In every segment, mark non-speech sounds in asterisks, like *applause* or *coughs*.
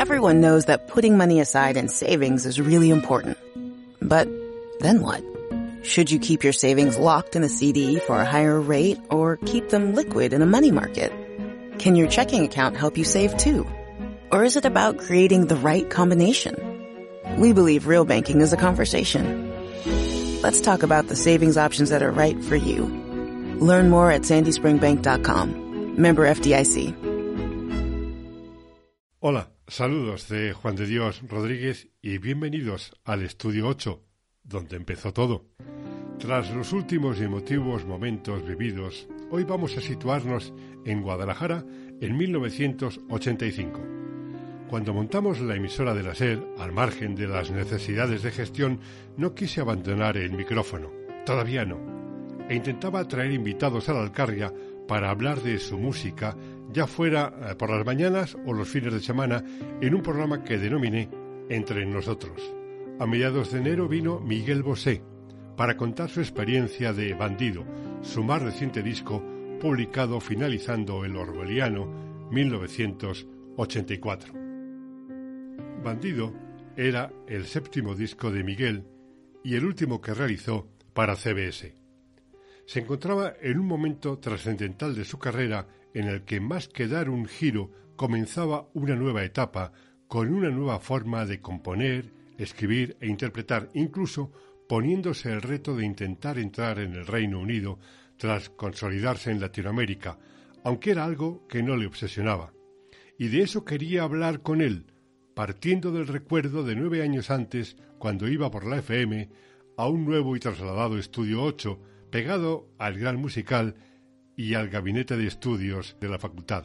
Everyone knows that putting money aside in savings is really important. But then what? Should you keep your savings locked in a CD for a higher rate or keep them liquid in a money market? Can your checking account help you save too? Or is it about creating the right combination? We believe real banking is a conversation. Let's talk about the savings options that are right for you. Learn more at sandyspringbank.com. Member FDIC. Hola, saludos de Juan de Dios Rodríguez y bienvenidos al Estudio 8, donde empezó todo. Tras los últimos y emotivos momentos vividos, hoy vamos a situarnos en Guadalajara en 1985. Cuando montamos la emisora de la SER, al margen de las necesidades de gestión, no quise abandonar el micrófono. Todavía no. E intentaba traer invitados a la Alcarria para hablar de su música, ya fuera eh, por las mañanas o los fines de semana, en un programa que denominé Entre nosotros. A mediados de enero vino Miguel Bosé para contar su experiencia de Bandido, su más reciente disco publicado finalizando el Orwelliano 1984. Bandido era el séptimo disco de Miguel y el último que realizó para CBS. Se encontraba en un momento trascendental de su carrera en el que más que dar un giro comenzaba una nueva etapa con una nueva forma de componer, escribir e interpretar, incluso poniéndose el reto de intentar entrar en el Reino Unido tras consolidarse en Latinoamérica, aunque era algo que no le obsesionaba. Y de eso quería hablar con él, partiendo del recuerdo de nueve años antes, cuando iba por la FM, a un nuevo y trasladado Estudio 8, pegado al Gran Musical y al Gabinete de Estudios de la Facultad.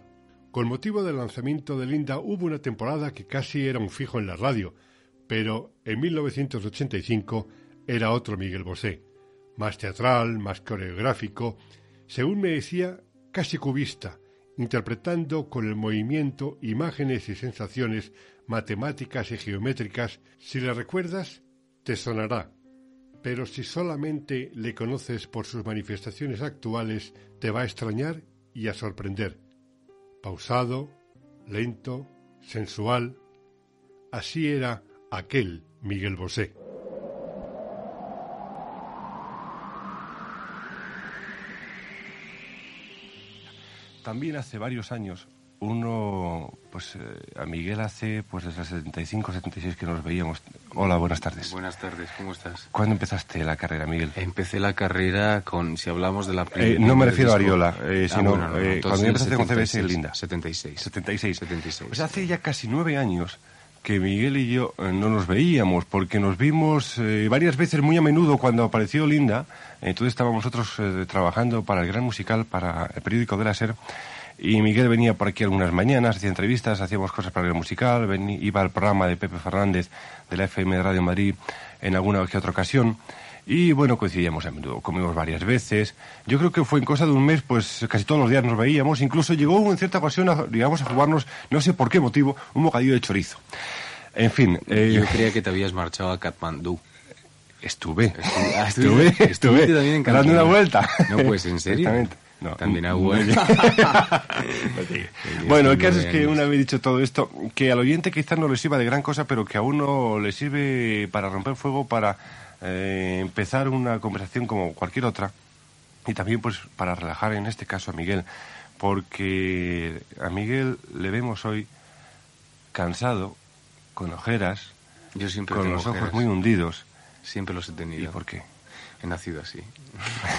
Con motivo del lanzamiento de Linda hubo una temporada que casi era un fijo en la radio, pero en 1985 era otro Miguel Bosé, más teatral, más coreográfico, según me decía, casi cubista, interpretando con el movimiento imágenes y sensaciones matemáticas y geométricas, si le recuerdas, te sonará. Pero si solamente le conoces por sus manifestaciones actuales, te va a extrañar y a sorprender. Pausado, lento, sensual. Así era aquel Miguel Bosé. También hace varios años uno, pues eh, a Miguel hace pues desde el 75, 76 que nos veíamos. Hola, buenas tardes. Buenas tardes, ¿cómo estás? ¿Cuándo empezaste la carrera, Miguel? Empecé la carrera con, si hablamos de la eh, No me refiero a Ariola, eh, ah, sino eh, cuando empezaste con CBS Linda. 76. 76. 76. Pues hace ya casi nueve años que Miguel y yo no nos veíamos, porque nos vimos varias veces muy a menudo cuando apareció Linda. Entonces estábamos nosotros trabajando para el Gran Musical, para el periódico de la SER y Miguel venía por aquí algunas mañanas, hacía entrevistas, hacíamos cosas para el musical, iba al programa de Pepe Fernández de la FM de Radio Madrid en alguna que otra ocasión. Y bueno, coincidíamos a menudo, comimos varias veces. Yo creo que fue en cosa de un mes, pues casi todos los días nos veíamos. Incluso llegó en cierta ocasión, a, digamos, a jugarnos, no sé por qué motivo, un bocadillo de chorizo. En fin. Eh, Yo creía que te habías marchado a Katmandú. Estuve. Estuve, estuve, estuve, también dando una vuelta. No, pues en serio. No, También agua. *laughs* bueno, el caso es que una vez dicho todo esto, que al oyente quizás no le sirva de gran cosa, pero que a uno le sirve para romper fuego, para eh, empezar una conversación como cualquier otra, y también pues para relajar en este caso a Miguel, porque a Miguel le vemos hoy cansado, con ojeras, Yo siempre con los ojos muy hundidos. Siempre los he tenido. ¿Y por qué? He nacido así.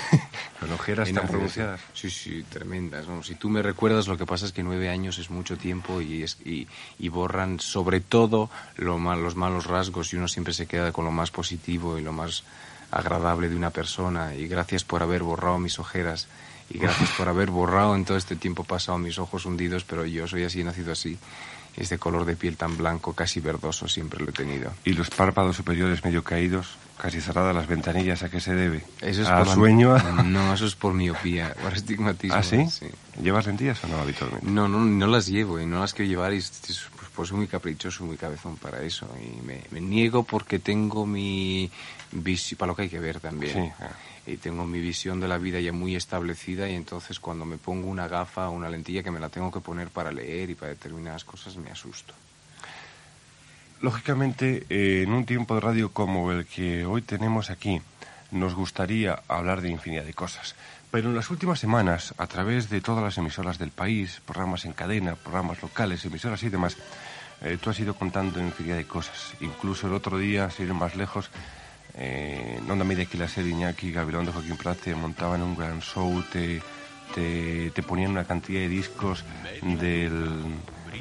*laughs* Con ojeras tan pronunciadas. Sí, sí, tremendas. si tú me recuerdas, lo que pasa es que nueve años es mucho tiempo y, es, y, borran sobre todo lo mal, los malos rasgos y uno siempre se queda con lo más positivo y lo más agradable de una persona. Y gracias por haber borrado mis ojeras y gracias por haber borrado en todo este tiempo pasado mis ojos hundidos, pero yo soy así, he nacido así. Este color de piel tan blanco, casi verdoso, siempre lo he tenido. ¿Y los párpados superiores medio caídos? Casi cerradas las ventanillas, ¿a qué se debe? Eso es ¿A por sueño? *laughs* No, eso es por miopía, *laughs* por astigmatismo. ¿Ah, sí? ¿Llevas lentillas o no habitualmente? No, no, no las llevo y no las quiero llevar y pues, pues soy muy caprichoso, muy cabezón para eso y me, niego porque tengo mi visión, para lo que hay que ver también. Y tengo mi visión de la vida ya muy establecida y entonces cuando me pongo una gafa o una lentilla que me la tengo que poner para leer y para determinadas cosas me asusto. Lógicamente, eh, en un tiempo de radio como el que hoy tenemos aquí, nos gustaría hablar de infinidad de cosas. Pero en las últimas semanas, a través de todas las emisoras del país, programas en cadena, programas locales, emisoras y demás, eh, tú has ido contando infinidad de cosas. Incluso el otro día, sin ir más lejos, eh, en Onda Media aquí la serie Iñaki, de Joaquín Prat te montaban un gran show, te, te, te ponían una cantidad de discos del,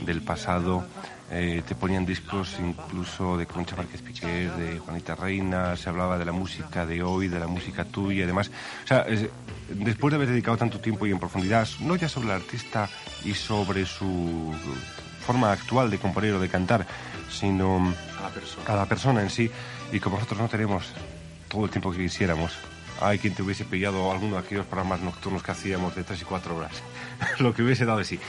del pasado eh, te ponían discos incluso de Concha Márquez Piquer, de Juanita Reina, se hablaba de la música de hoy, de la música tuya y demás. O sea, después de haber dedicado tanto tiempo y en profundidad, no ya sobre el artista y sobre su forma actual de componer o de cantar, sino a la persona, a la persona en sí, y como nosotros no tenemos todo el tiempo que quisiéramos, hay quien te hubiese pillado alguno de aquellos programas nocturnos que hacíamos de tres y cuatro horas, *laughs* lo que hubiese dado de sí.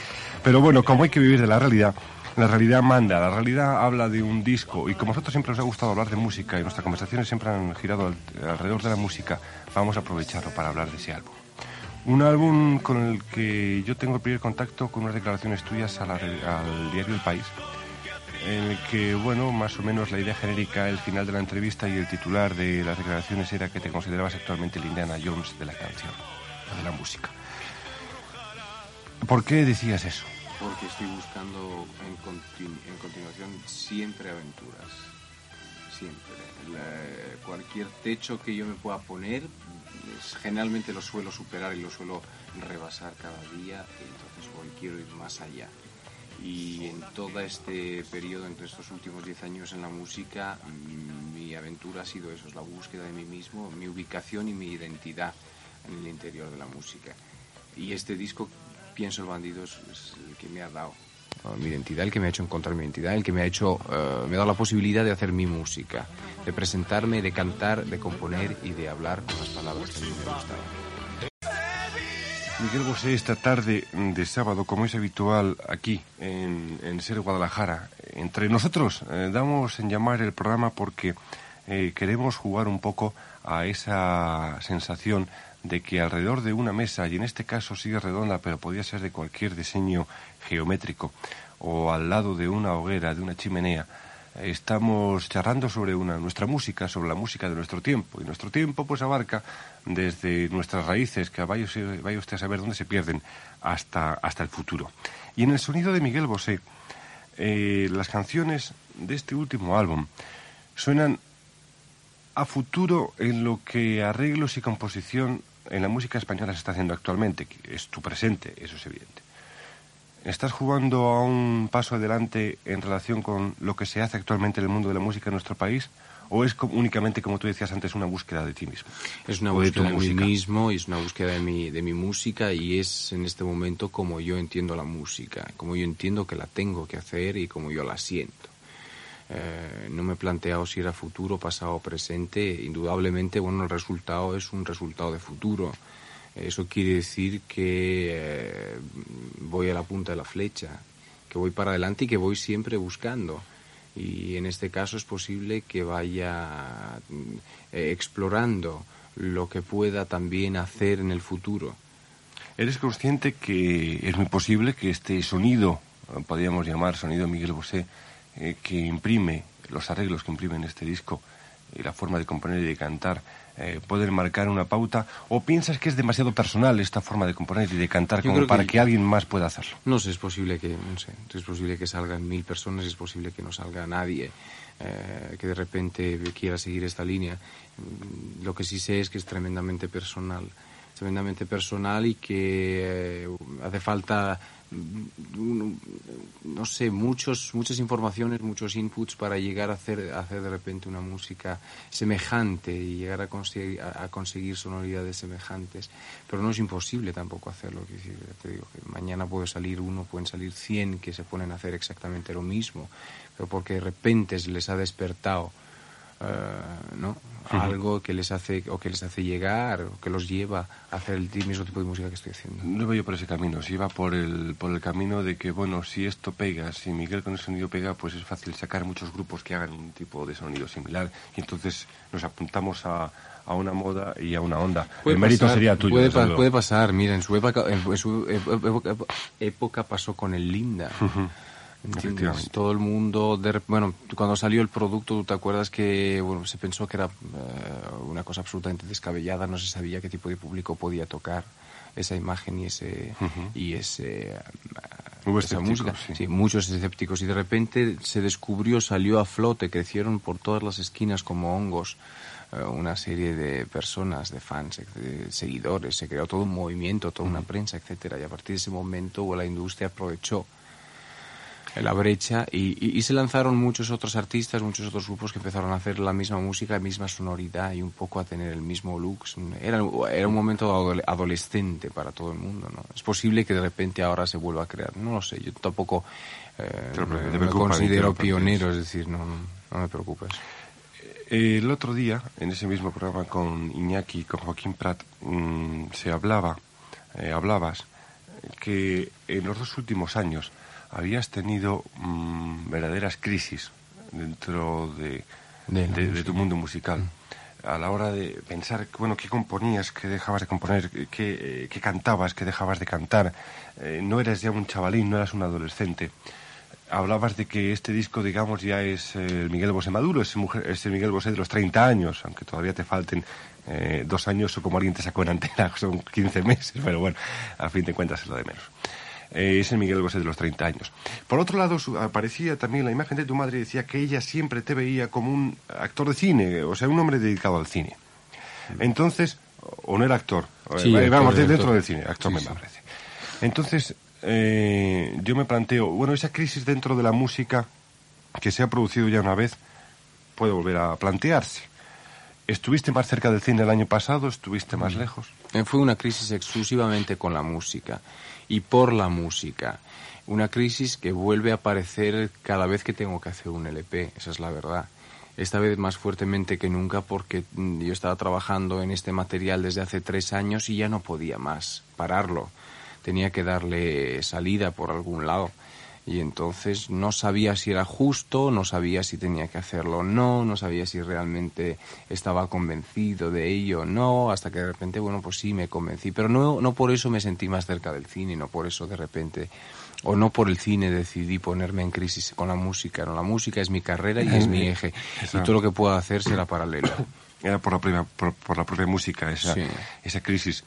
Pero bueno, como hay que vivir de la realidad, la realidad manda, la realidad habla de un disco y como a nosotros siempre nos ha gustado hablar de música y nuestras conversaciones siempre han girado alrededor de la música, vamos a aprovecharlo para hablar de ese álbum. Un álbum con el que yo tengo el primer contacto con unas declaraciones tuyas al diario El País, en el que, bueno, más o menos la idea genérica, el final de la entrevista y el titular de las declaraciones era que te considerabas actualmente el Indiana Jones de la canción, de la música. ¿Por qué decías eso? Porque estoy buscando en, continuación siempre aventuras. Siempre. cualquier techo que yo me pueda poner, generalmente lo suelo superar y lo suelo rebasar cada día, entonces hoy quiero ir más allá. Y en todo este periodo, entre estos últimos 10 años en la música, mi aventura ha sido eso, es la búsqueda de mí mismo, mi ubicación y mi identidad en el interior de la música. Y este disco pienso el bandido es, el que me ha dado mi identidad, el que me ha hecho encontrar mi identidad, el que me ha hecho, eh, me ha dado la posibilidad de hacer mi música, de presentarme, de cantar, de componer y de hablar con las palabras que a mí me gustaban. Miguel Bosé, esta tarde de sábado, como es habitual aquí en, en Ser Guadalajara, entre nosotros eh, damos en llamar el programa porque eh, queremos jugar un poco a esa sensación de que alrededor de una mesa, y en este caso sigue redonda, pero podía ser de cualquier diseño geométrico, o al lado de una hoguera, de una chimenea, estamos charlando sobre una, nuestra música, sobre la música de nuestro tiempo. Y nuestro tiempo pues abarca desde nuestras raíces, que vaya, usted a saber dónde se pierden, hasta, hasta el futuro. Y en el sonido de Miguel Bosé, eh, las canciones de este último álbum suenan a futuro en lo que arreglos y composición en la música española se está haciendo actualmente, que es tu presente, eso es evidente. ¿Estás jugando a un paso adelante en relación con lo que se hace actualmente en el mundo de la música en nuestro país? ¿O es únicamente, como tú decías antes, una búsqueda de ti mismo? Es una búsqueda de, mí mismo y es una búsqueda de mi, de mi música y es en este momento como yo entiendo la música, como yo entiendo que la tengo que hacer y como yo la siento. Eh, no me he planteado si era futuro, pasado o presente. Indudablemente, bueno, el resultado es un resultado de futuro. Eso quiere decir que eh, voy a la punta de la flecha, que voy para adelante y que voy siempre buscando. Y en este caso es posible que vaya eh, explorando lo que pueda también hacer en el futuro. ¿Eres consciente que es muy posible que este sonido, podríamos llamar sonido Miguel Bosé, eh, que imprime, los arreglos que imprimen este disco y la forma de componer y de cantar, eh, pueden marcar una pauta? ¿O piensas que es demasiado personal esta forma de componer y de cantar como para que, alguien más pueda hacerlo? No sé, es posible que, no sé, es posible que salgan mil personas, es posible que no salga nadie. Eh, que de repente quiera seguir esta línea. Mm, lo que sí sé es que es tremendamente personal, tremendamente personal y que hace falta no sé, muchos, muchas informaciones, muchos inputs para llegar a hacer, hacer de repente una música semejante y llegar a conseguir, a, conseguir sonoridades semejantes. Pero no es imposible tampoco hacerlo. Te digo que mañana puede salir uno, pueden salir cien que se ponen a hacer exactamente lo mismo, pero porque de repente se les ha despertado eh, ¿no? algo que les hace o que les hace llegar o que los lleva a hacer el mismo tipo de música que estoy haciendo. No voy yo por ese camino, si va por el, por el camino de que, bueno, si esto pega, si Miguel con el sonido pega, pues es fácil sacar muchos grupos que hagan un tipo de sonido similar y entonces nos apuntamos a, a una moda y a una onda. el mérito sería tuyo. Puede, puede, pasar, mira, en su época, en su época, época pasó con el Linda. Todo el mundo, bueno, cuando salió el producto, ¿tú te acuerdas que bueno, se pensó que era eh, una cosa absolutamente descabellada, no se sabía qué tipo de público podía tocar esa imagen y ese y ese esa música. sí. muchos escépticos. Y de repente se descubrió salió a flote crecieron por todas las esquinas como hongos eh, una serie de personas, de fans, de seguidores, se creó todo un movimiento, toda una prensa, etcétera, y a partir de ese momento la industria aprovechó la brecha y, se lanzaron muchos otros artistas, muchos otros grupos que empezaron a hacer la misma música, la misma sonoridad y un poco a tener el mismo look. Era, era un momento adolescente para todo el mundo, ¿no? Es posible que de repente ahora se vuelva a crear, no lo sé, yo tampoco eh, me, considero pionero, es decir, no, no me preocupes. El otro día, en ese mismo programa con Iñaki y con Joaquín Prat, mm, se hablaba, eh, hablabas, que en los dos últimos años habías tenido mm, verdaderas crisis dentro de, tu mundo musical. Mm. A la hora de pensar, bueno, qué componías, qué dejabas de componer, qué, eh, qué cantabas, qué dejabas de cantar. Eh, no eras ya un chavalín, no eras un adolescente hablabas de que este disco, digamos, ya es el Miguel Bosé Maduro, es, es el Miguel Bosé de los 30 años, aunque todavía te falten eh, dos años o como alguien te sacó en antena, *laughs* son 15 meses, pero bueno, a fin de cuentas es lo de menos. Eh, es el Miguel Bosé de los 30 años. Por otro lado, aparecía también la imagen de tu madre y decía que ella siempre te veía como un actor de cine, o sea, un hombre dedicado al cine. Entonces, o no era actor, sí, vamos, dentro del cine, actor me parece. Entonces, eh, yo me planteo, bueno, esa crisis dentro de la música que se ha producido ya una vez puede volver a plantearse. ¿Estuviste más cerca del cine el año pasado? ¿Estuviste más mm. lejos? Eh, fue una crisis exclusivamente con la música y por la música. Una crisis que vuelve a aparecer cada vez que tengo que hacer un LP, esa es la verdad. Esta vez más fuertemente que nunca porque mm, yo estaba trabajando en este material desde hace tres años y ya no podía más pararlo tenía que darle salida por algún lado. Y entonces no sabía si era justo, no sabía si tenía que hacerlo o no, no sabía si realmente estaba convencido de ello o no, hasta que de repente, bueno, pues sí me convencí. Pero no, no por eso me sentí más cerca del cine, no por eso de repente, o no por el cine decidí ponerme en crisis con la música. No, la música es mi carrera y es mi eje. Y todo lo que pueda hacer será paralelo. *coughs* Era por la propia, por, la propia música, esa, esa crisis.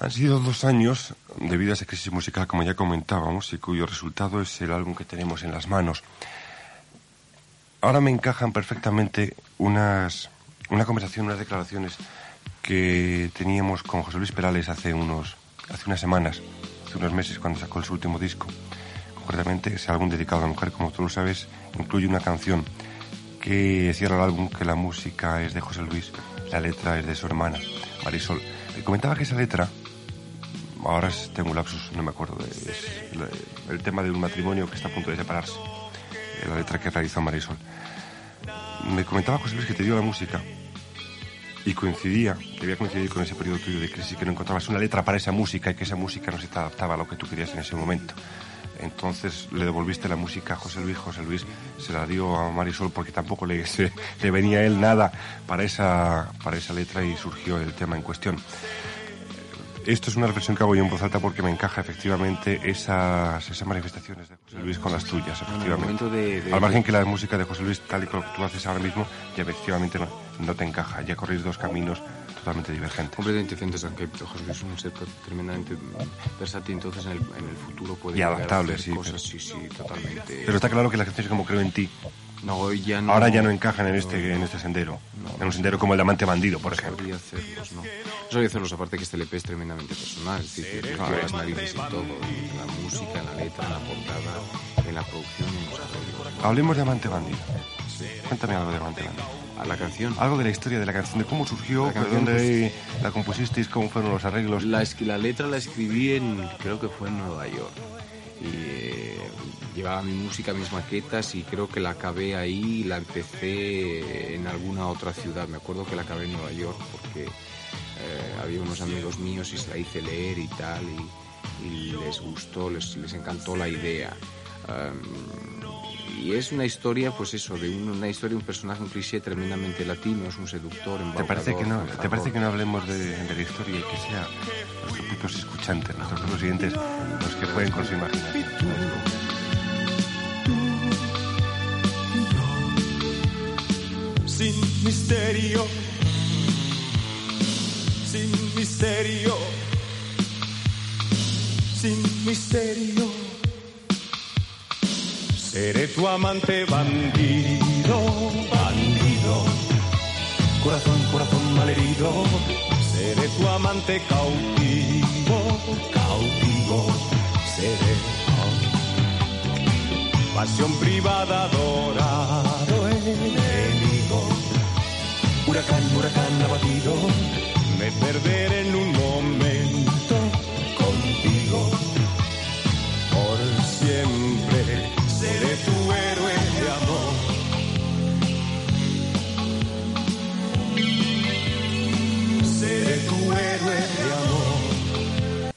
Han sido dos años debido a esa crisis musical, como ya comentábamos, y cuyo resultado es el álbum que tenemos en las manos. Ahora me encajan perfectamente unas, una conversación, unas declaraciones que teníamos con José Luis Perales hace, unos, hace unas semanas, hace unos meses, cuando sacó su último disco. Concretamente, ese álbum dedicado a la mujer, como tú lo sabes, incluye una canción que cierra el álbum, que la música es de José Luis, la letra es de su hermana, Marisol. Me comentaba que esa letra ahora tengo un lapsus, no me acuerdo. Es el tema de un matrimonio que está a punto de separarse. Eh, la letra que realizó Marisol. Me comentaba José Luis que te dio la música y coincidía, debía coincidir con ese periodo tuyo de crisis, que no encontrabas una letra para esa música y que esa música no se te adaptaba a lo que tú querías en ese momento. Entonces le devolviste la música a José Luis, José Luis se la dio a Marisol porque tampoco le, venía a él nada para esa, para esa letra y surgió el tema en cuestión. Esto es una reflexión que hago yo en voz alta porque me encaja efectivamente esas, esas manifestaciones de José Luis con las tuyas, efectivamente. Al margen que la música de José Luis, tal y como tú haces ahora mismo, ya efectivamente no, te encaja. Ya corréis dos caminos totalmente divergentes. Completamente diferentes, aunque José Luis es un ser tremendamente versátil, entonces en el, en el futuro puede y adaptable, sí, cosas, sí, sí, totalmente. Pero está claro que las canciones como creo en ti no, ya no, ahora ya no encajan en este en este sendero, en un sendero como el de Amante Bandido, por ejemplo. Sabría hacerlos, aparte que este LP es tremendamente personal, es decir, que las narices y todo, en la música, en la letra, en la portada, en la producción y en los arreglos. Hablemos de Amante Bandido. Cuéntame algo de Amante Bandido. ¿A la canción? Algo de la historia de la canción, de cómo surgió, de dónde pues, la compusisteis, cómo fueron los arreglos. La, la letra la escribí en, creo que fue en Nueva York. Y eh, llevaba mi música, mis maquetas y creo que la acabé ahí la empecé en alguna otra ciudad. Me acuerdo que la acabé en Nueva York porque eh, había unos amigos míos y se la hice leer y tal, y, y les gustó, les, les, encantó la idea. Um, y es una historia, pues eso, de un, una historia, un personaje, un cliché tremendamente latino, es un seductor, ¿Te parece que no, ¿Te parece que no hablemos de, de la historia y que sea nuestros propios escuchantes, nuestros propios siguientes, los que pueden con su imaginación? sin misterio sin misterio, sin misterio. Seré tu amante bandido, bandido, corazón, corazón malherido. Seré tu amante cautivo, cautivo. Seré pasión privada adorado enemigo. Huracán, huracán abatido, me perderé en un momento contigo. Por siempre seré tu héroe de amor. Seré tu héroe de amor.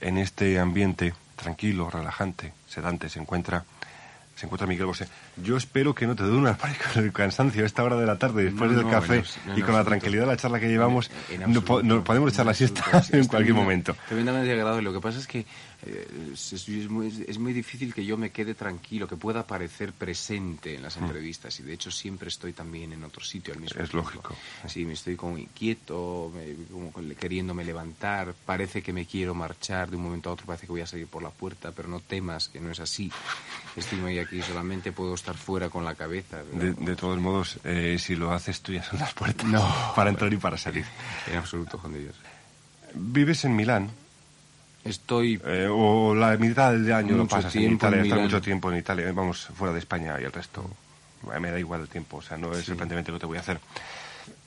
En este ambiente tranquilo, relajante, sedante, se encuentra se encuentra Miguel Bosé. Yo espero que no te una con el cansancio a esta hora de la tarde, después No, del no, café no, y con la tranquilidad de la charla que llevamos, En no po- absoluto, no podemos echar la siesta *laughs* en cualquier momento. Tremendamente agradable. Lo que pasa es que eh, es, es muy, es muy difícil que yo me quede tranquilo, que pueda parecer presente en las entrevistas. Y de hecho siempre estoy también en otro sitio al mismo Mm. Es tiempo. lógico. Sí, me estoy como inquieto, me- como queriéndome levantar. Parece que me quiero marchar de un momento a otro, parece que voy a salir por la puerta, pero no temas que no es así. Estoy muy aquí, solamente puedo estar fuera con la cabeza. De, de todos modos, eh, si lo haces tú ya son las puertas No. *laughs* para entrar y para salir. En absoluto, Juan de Dios. Vives en Milán, Estoy eh, o la mitad del año lo pasas en Italia, Milán. mucho tiempo en Italia, eh, vamos fuera de España y el resto, eh, me da igual el tiempo, o sea, no es Sí. lo que te voy a hacer.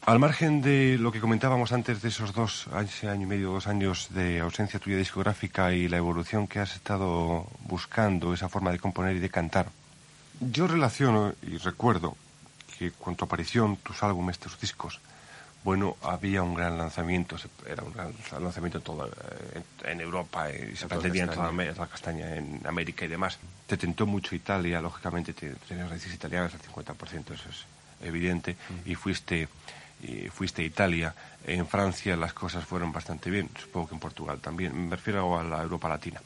Al margen de lo que comentábamos antes de esos dos, ese año y medio, dos años de ausencia tuya discográfica y la evolución que has estado buscando, esa forma de componer y de cantar, yo relaciono y recuerdo que con tu aparición, tus álbumes, tus discos, bueno, había un gran lanzamiento, era un gran lanzamiento en toda eh, en, Europa eh, y se pretendía en toda, toda Castaña, en América y demás. Te tentó mucho Italia, lógicamente te- tienes raíces italianas al 50%, eso es evidente, y fuiste y fuiste a Italia. En Francia las cosas fueron bastante bien, supongo que en Portugal también. Me refiero a la Europa Latina.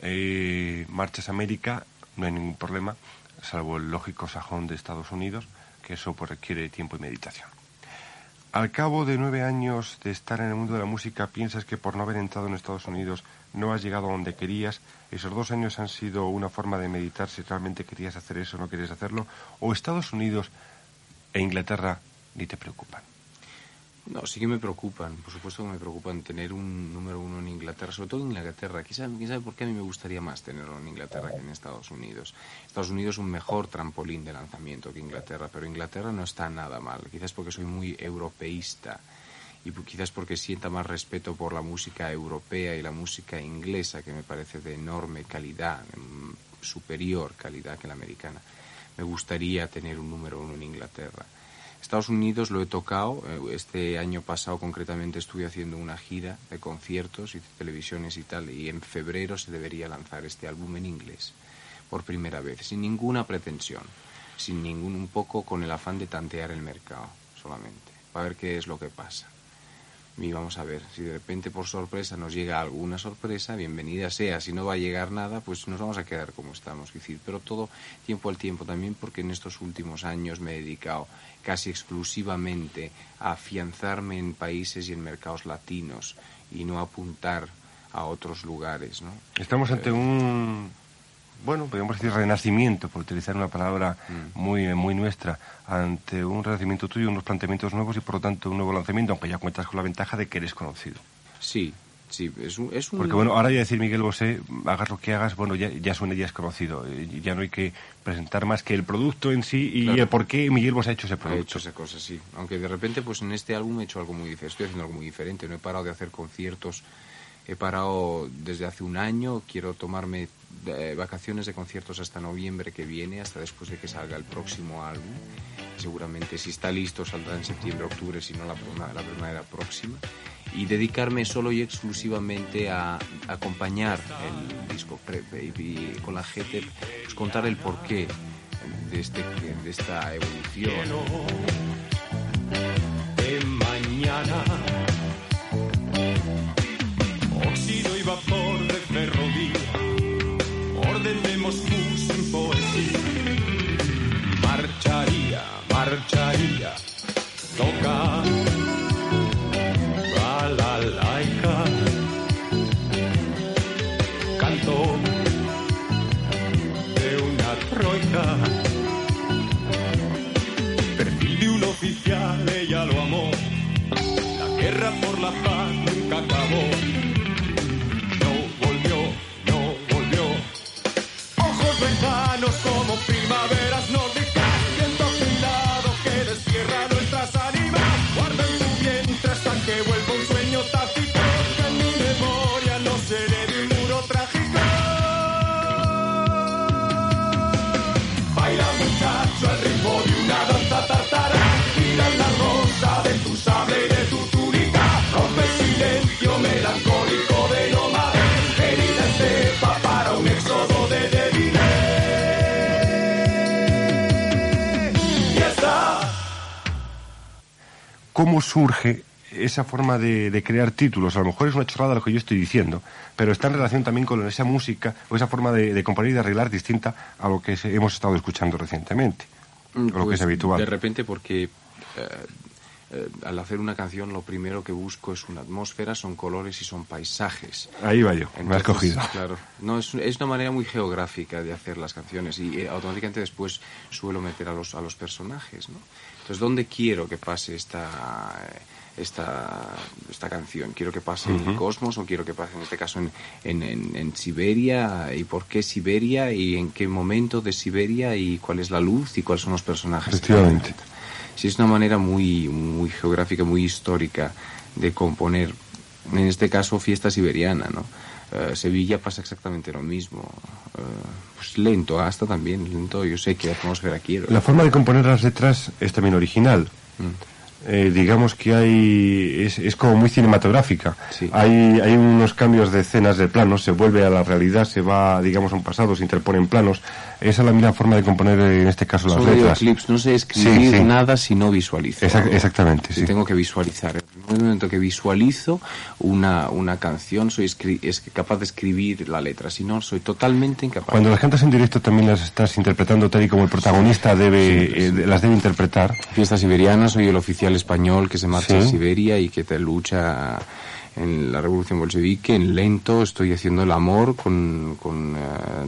Eh, marchas a América, no hay ningún problema, salvo el lógico sajón de Estados Unidos, que eso pues, requiere tiempo y meditación. Al cabo de nueve años de estar en el mundo de la música, piensas que por no haber entrado en Estados Unidos no has llegado a donde querías. Esos dos años han sido una forma de meditar si realmente querías hacer eso o no querías hacerlo. O Estados Unidos e Inglaterra ni te preocupan. No, sí que me preocupan, por supuesto que me preocupan tener un número uno en Inglaterra, sobre todo en Inglaterra. ¿Quién sabe, quién por qué a mí me gustaría más tenerlo en Inglaterra que en Estados Unidos? Estados Unidos es un mejor trampolín de lanzamiento que Inglaterra, pero Inglaterra no está nada mal, quizás porque soy muy europeísta y quizás porque sienta más respeto por la música europea y la música inglesa, que me parece de enorme calidad, superior calidad que la americana. Me gustaría tener un número uno en Inglaterra. Estados Unidos lo he tocado. eh, Este año pasado concretamente estuve haciendo una gira de conciertos y de televisiones y tal. Y en febrero se debería lanzar este álbum en inglés por primera vez, sin ninguna pretensión, sin ningún un poco con el afán de tantear el mercado solamente, para ver qué es lo que pasa. Y vamos a ver, si de repente por sorpresa nos llega alguna sorpresa, bienvenida sea. Si no va a llegar nada, pues nos vamos a quedar como estamos. Es decir, pero todo tiempo al tiempo también porque en estos últimos años me he dedicado casi exclusivamente a afianzarme en países y en mercados latinos y no apuntar a otros lugares, ¿no? Estamos ante un, bueno, podríamos decir renacimiento, por utilizar una palabra Mm. muy, eh, muy nuestra, ante un renacimiento tuyo, unos planteamientos nuevos y por lo tanto un nuevo lanzamiento, aunque ya cuentas con la ventaja de que eres conocido. Sí, sí, es un... Es un Porque bueno, ahora ya decir Miguel Bosé, hagas lo que hagas, bueno, ya, ya suena, ya es conocido. Eh, Ya no hay que presentar más que el producto en sí y Claro. el por qué Miguel Bosé ha hecho ese producto. hecho esa cosa, sí. Aunque de repente, pues en este álbum he hecho algo muy diferente. Estoy haciendo algo muy diferente. No he parado de hacer conciertos. He parado desde hace un año. Quiero tomarme vacaciones de conciertos hasta noviembre que viene, hasta después de que salga el próximo álbum. Seguramente, si está listo, saldrá en septiembre, octubre, si no la, la primavera próxima. Y dedicarme solo y exclusivamente a acompañar el disco pre- y, y con la gente, pues contar el porqué de, este, de esta evolución. de mañana. Óxido y vapor de ¿Cómo surge esa forma de, de crear títulos? A lo mejor es una chorrada lo que yo estoy diciendo, pero está en relación también con esa música o esa forma de, de componer y de arreglar distinta a lo que hemos estado escuchando recientemente, o lo que Pues, es habitual. De repente porque eh, eh, al hacer una canción lo primero que busco es una atmósfera, son colores y son paisajes. Ahí va yo, me has Entonces, cogido. Claro, no, es, es una manera muy geográfica de hacer las canciones y eh, automáticamente después suelo meter a los, a los personajes, ¿no? Entonces, ¿dónde quiero que pase esta, esta, esta canción? ¿Quiero que pase en el cosmos o quiero que pase en este caso en, en, en- en Siberia? ¿Y por qué Siberia? ¿Y en qué momento de Siberia? ¿Y cuál es la luz? ¿Y cuáles son los personajes? Efectivamente. Sí, es una manera muy, muy geográfica, muy histórica de componer. En este caso, fiesta siberiana, ¿no? Eh, Sevilla pasa exactamente lo mismo. Pues lento, hasta también lento. Yo sé qué atmósfera quiero. La forma de componer las letras es también original. Eh, digamos que hay es, es como muy cinematográfica. Sí. Hay, hay unos cambios de escenas de planos, se vuelve a la realidad, se va, digamos, a un pasado, se interponen planos. Esa es la misma forma de componer, eh, en este caso, las letras. videoclips, no sé escribir Sí, sí. nada si no visualizo. Exac- exactamente, Si sí. Tengo que visualizar. En el momento que visualizo una, una canción, soy es capaz de escribir la letra. Si no, soy totalmente incapaz. Cuando las cantas en directo también las estás interpretando tal y como el protagonista debe, eh, las debe interpretar. Fiesta siberiana, soy el oficial español que se marcha Sí. a Siberia y que te lucha en la revolución bolchevique. En lento estoy haciendo el amor con, con eh,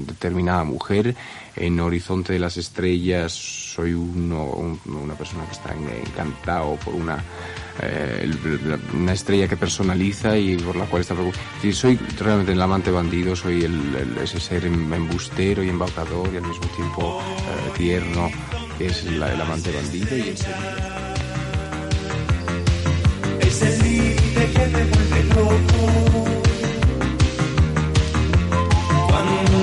determinada mujer. En Horizonte de las Estrellas soy uno, un- una persona que está en- encantado por una, eh, una estrella que personaliza y por la cual está preocupada. Es decir, soy realmente el amante bandido, soy el, el- ese ser em- embustero y embaucador y al mismo tiempo eh, tierno, que es la- el amante bandido y el ser que me vuelve loco. Cuántas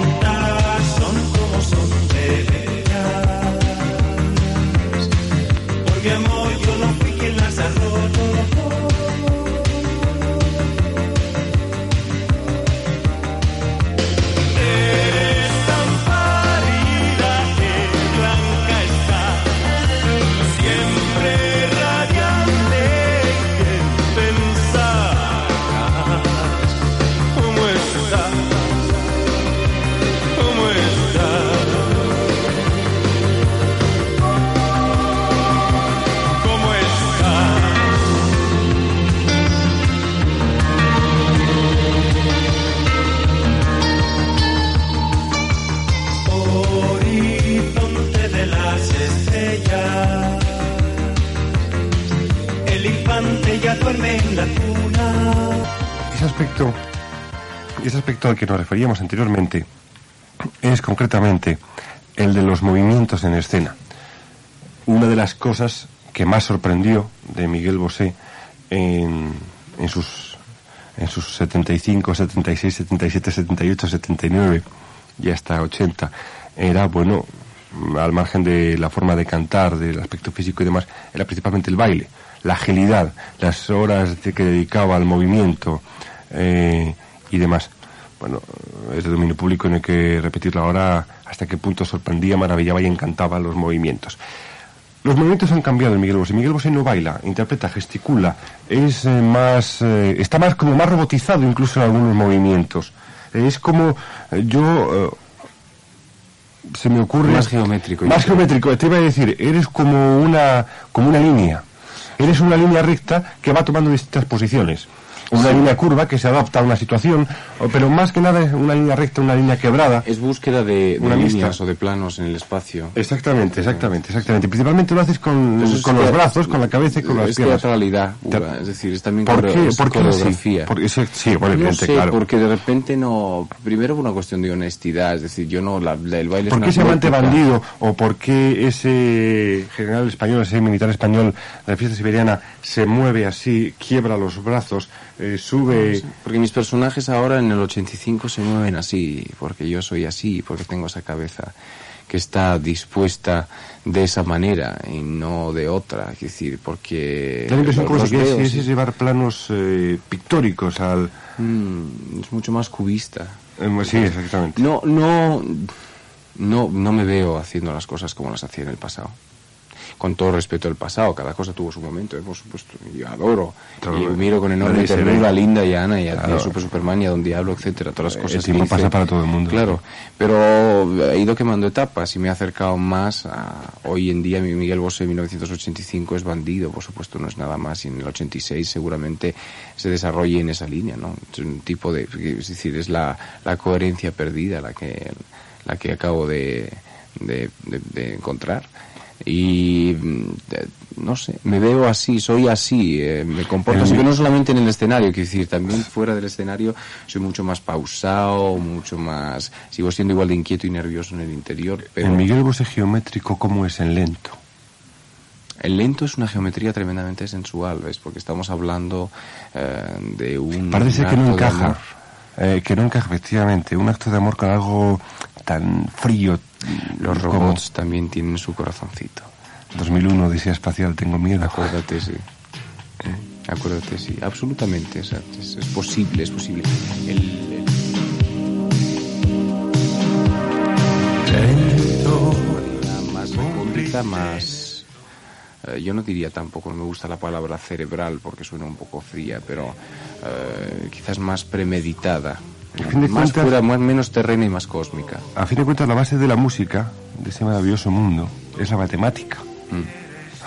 que nos referíamos anteriormente es concretamente el de los movimientos en escena. Una de las cosas que más sorprendió de Miguel Bosé en, en sus en sus 75, 76, 77, 78, 79 y hasta 80 era bueno al margen de la forma de cantar, del aspecto físico y demás, era principalmente el baile, la agilidad, las horas que dedicaba al movimiento eh, y demás. Bueno, es de dominio público, no hay que repetirlo ahora hasta qué punto sorprendía, maravillaba y encantaba los movimientos. Los movimientos han cambiado en Miguel Bosé. Miguel Bosé no baila, interpreta, gesticula, es eh, más, eh, está más como más robotizado incluso en algunos movimientos. Es como eh, yo se me ocurre Más geométrico, Más geométrico. Te iba a decir, eres como una como una línea. Eres una línea recta que va tomando distintas posiciones. Una línea curva que se adapta a una situación, pero más que nada es una línea recta, una línea quebrada. Es búsqueda de, de Una líneas o de planos en el espacio. Exactamente, exactamente, exactamente. Principalmente lo haces con, es con los brazos, con la cabeza y con las es piernas. teatralidad, Te- pura, es decir, es también ¿Por qué? es ¿Por qué coreografía. Porque, sí, sí, bueno, no sé, claro. porque de repente no... Primero por una cuestión de honestidad, es decir, yo no... La, la- el baile ¿Por es qué ese amante bandido o por qué ese general español, ese militar español de la fiesta siberiana se mueve así, quiebra los brazos, eh, sube... Porque mis personajes ahora en el 85 se mueven así, porque yo soy así, porque tengo esa cabeza que está dispuesta de esa manera y no de otra, es decir, porque... Da la impresión como si veo, sí. llevar planos eh, pictóricos al... Mm, es mucho más cubista. eh, sí, exactamente. No, no, no, no me veo haciendo las cosas como las hacía en el pasado. Con todo respeto al pasado, cada cosa tuvo su momento, eh, por supuesto. Yo adoro. Y miro con enorme ternura a Linda y a Ana y a, Claro. y a Super Superman y a Don Diablo, etcétera, todas las El cosas tiempo que hice. pasa para todo el mundo. Claro, pero he ido quemando etapas y me he acercado más a... Hoy en día mi Miguel Bosé en 1985 es bandido, por supuesto no es nada más, y en el 86 seguramente se desarrolle en esa línea, ¿no? Es un tipo de... Es decir, es la, la coherencia perdida la que, la que acabo de, de, de- de encontrar. Y mm, no sé, me veo así, soy así, eh, me comporto así, pero no solamente en el escenario, quiero decir, también fuera del escenario soy mucho más pausado, mucho más, sigo siendo igual de inquieto y nervioso en el interior, pero El Miguel Bosé geométrico, ¿cómo es en lento? el lento es una geometría tremendamente sensual, ¿ves? Porque estamos hablando eh, de un Parece que no encaja. Eh, que no encaja, efectivamente. Un acto de amor con algo tan frío. Los como robots también tienen su corazoncito. 2001, Odisea Espacial, tengo miedo. Acuérdate, sí. Acuérdate, sí. Absolutamente, o sea, es, es posible, es posible. El- el- una más recóndita, más... eh, yo no diría tampoco, no me gusta la palabra cerebral porque suena un poco fría, pero eh, quizás más premeditada. Más cuentas- fuera, más, menos terrena y más cósmica. A fin de cuentas, la base de la música, de ese maravilloso mundo, es la matemática. Mm.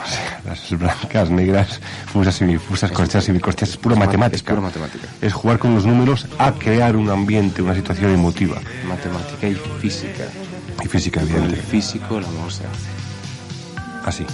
O sea, las blancas, negras, fusas, semifusas, corcheas, semicorcheas, es pura Es ma- matemática. es pura matemática. Es jugar con los números a crear un ambiente, una situación emotiva. Matemática y física. Y física, Con el evidente. físico el amor se hace. Así.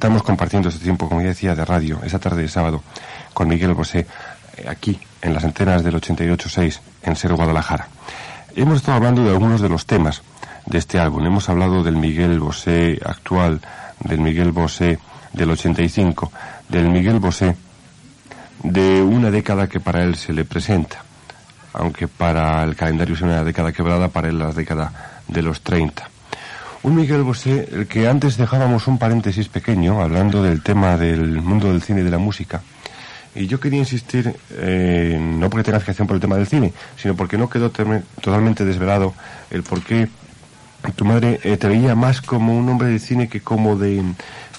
Estamos compartiendo este tiempo, como ya decía, de radio, esa tarde de sábado, con Miguel Bosé, eh, aquí, en las antenas del 88.6, en Ser Guadalajara. Hemos estado hablando de algunos de los temas de este álbum. Hemos hablado del Miguel Bosé actual, del Miguel Bosé del 85, del Miguel Bosé de una década que para él se le presenta, aunque para el calendario es una década quebrada, para él la década de los 30. Un Miguel Bosé, el que antes dejábamos un paréntesis pequeño, hablando del tema del mundo del cine y de la música, y yo quería insistir, eh, no porque tenga fijación por el tema del cine, sino porque no quedó totalmente desvelado el por qué tu madre eh, te veía más como un hombre de cine que como de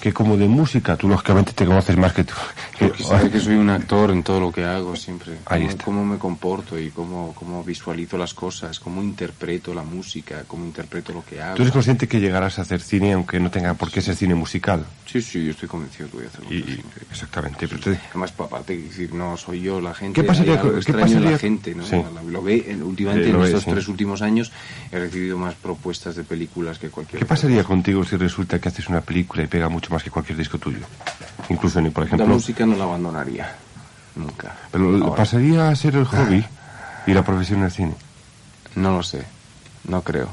que como de música. Tú lógicamente te conoces más que tú. Porque sabe que soy un actor en todo lo que hago siempre. Ahí está. Cómo me comporto y cómo, cómo visualizo las cosas, cómo interpreto la música, cómo interpreto lo que hago. ¿Tú eres consciente que llegarás a hacer cine aunque no tenga por qué ser cine musical? Sí, sí, yo estoy convencido que voy a hacer y, cine. Exactamente. Pero Además, aparte, decir, no soy yo la gente. ¿Qué pasaría, ¿qué pasaría? la gente, ¿no? Sí. Lo ve, últimamente Eh, lo en estos sí. tres últimos años he recibido más propuestas de películas que cualquier ¿Qué otra pasaría cosa. contigo si resulta que haces una película y pega mucho más que cualquier disco tuyo? Incluso ni, por La ejemplo... música no la abandonaría. Nunca. Pero Ahora. pasaría a ser el hobby y la profesión del cine. No lo sé. No creo.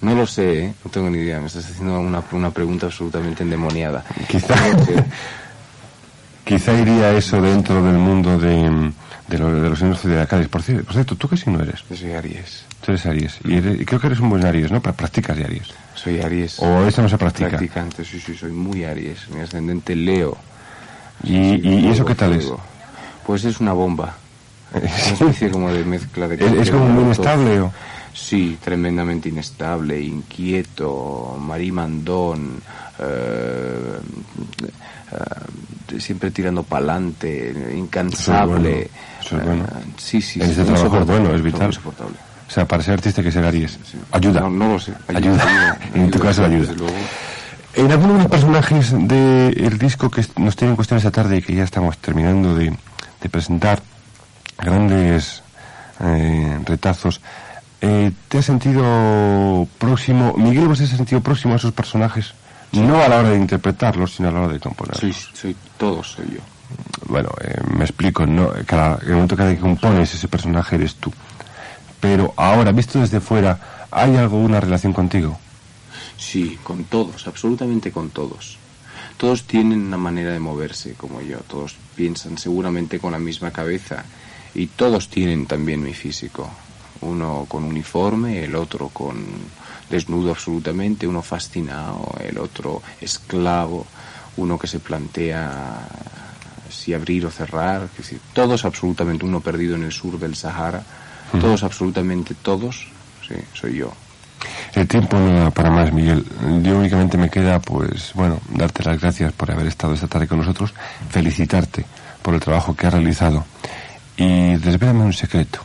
No lo sé, ¿eh? No tengo ni idea. Me estás haciendo una, una pregunta absolutamente endemoniada. Quizá, No *laughs* quizá iría eso dentro del mundo de, de, lo- de los signos zodiacales. Por cierto, por cierto, ¿tú qué signo eres? Yo soy Aries. Tú eres Aries. Y, eres- y creo que eres un buen Aries, ¿no? Pra- Practicas de Aries. Soy Aries. O eso no se practica. Practicante, sí, sí, soy muy Aries. Mi ascendente Leo. ¿Y, y- y eso qué tal es? Fuego. Pues es una bomba. Una *laughs* especie como de mezcla de... ¿Es, es como muy inestable o...? Sí, tremendamente inestable, inquieto, marimandón, eh, eh, siempre tirando pa'lante, incansable. Eso es bueno. Eh, sí, sí, En sí, este trabajo es bueno, es vital. insoportable. O sea, para ser artista hay que ser Aries. Sí. Ayuda. No, no lo sé. Ayuda. En tu caso, ayuda. En algunos de los personajes del disco que nos tienen en cuestión esta tarde y que ya estamos terminando de, de presentar, grandes eh, retazos, eh, ¿te has sentido próximo, Miguel Bosé se ha sentido próximo a esos personajes? No a la hora de interpretarlos, sino a la hora de componerlos. Soy, soy, todos soy yo. Bueno, eh, me explico, no, cada, el momento que compones ese personaje eres tú. Pero ahora, visto desde fuera, ¿hay algo, una relación contigo? Sí, con todos, absolutamente con todos. Todos tienen una manera de moverse como yo, todos piensan seguramente con la misma cabeza y todos tienen también mi físico. Uno con uniforme, el otro con desnudo absolutamente, uno fascinado, el otro esclavo, uno que se plantea si abrir o cerrar, que si, todos absolutamente, uno perdido en el sur del Sahara, todos absolutamente todos, sí, soy yo. El tiempo no da para más, Miguel. Yo únicamente me queda, pues, bueno, darte las gracias por haber estado esta tarde con nosotros, felicitarte por el trabajo que has realizado y desvélame un secreto.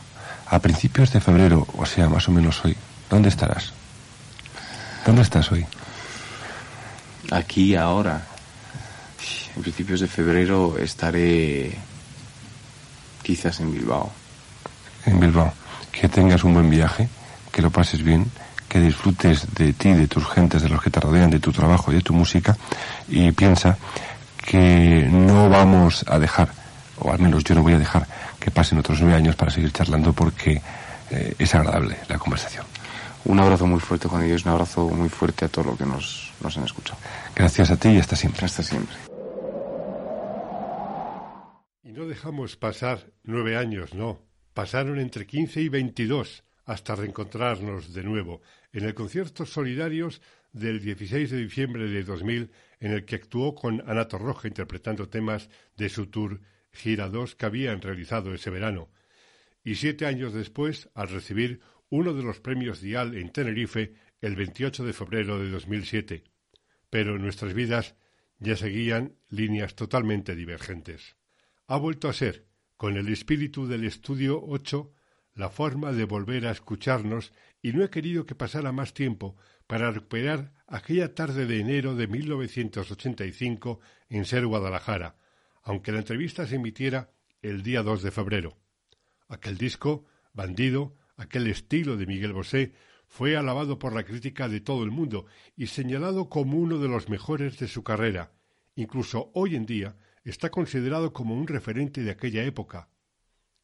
A principios de febrero, o sea, más o menos hoy, ¿dónde estarás? ¿Dónde estás hoy? Aquí, ahora. En principios de febrero estaré quizás en Bilbao. En Bilbao. Que tengas un buen viaje, que lo pases bien, que disfrutes de ti, de tus gentes, de los que te rodean, de tu trabajo y de tu música. Y piensa que no vamos a dejar, o al menos yo no voy a dejar, que pasen otros nueve años para seguir charlando porque eh, es agradable la conversación. Un abrazo muy fuerte, Juan Dios, un abrazo muy fuerte a todos los que nos, nos han escuchado. Gracias a ti y hasta siempre. Hasta siempre. Y no dejamos pasar nueve años, no. Pasaron entre 15 y 22 hasta reencontrarnos de nuevo en el concierto Solidarios del 16 de diciembre de 2000 en el que actuó con Ana Torroja interpretando temas de su tour Gira 2 que habían realizado ese verano. Y siete años después, al recibir uno de los premios Dial en Tenerife el 28 de febrero de 2007. Pero nuestras vidas ya seguían líneas totalmente divergentes. Ha vuelto a ser, con el espíritu del estudio 8, la forma de volver a escucharnos y no he querido que pasara más tiempo para recuperar aquella tarde de enero de 1985 en Ser Guadalajara, aunque la entrevista se emitiera el día 2 de febrero. Aquel disco, Bandido, aquel estilo de Miguel Bosé, fue alabado por la crítica de todo el mundo y señalado como uno de los mejores de su carrera, incluso hoy en día, está considerado como un referente de aquella época.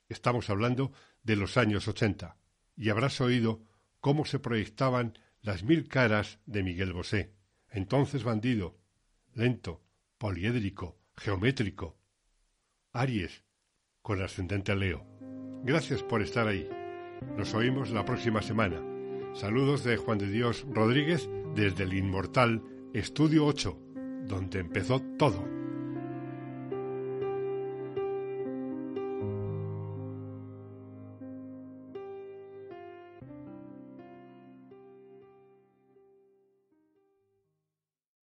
Estamos hablando de los años ochenta, y habrás oído cómo se proyectaban las mil caras de Miguel Bosé, entonces bandido, lento, poliédrico, geométrico. Aries, con ascendente a Leo. Gracias por estar ahí. Nos oímos la próxima semana. Saludos de Juan de Dios Rodríguez desde el inmortal Estudio 8, donde empezó todo.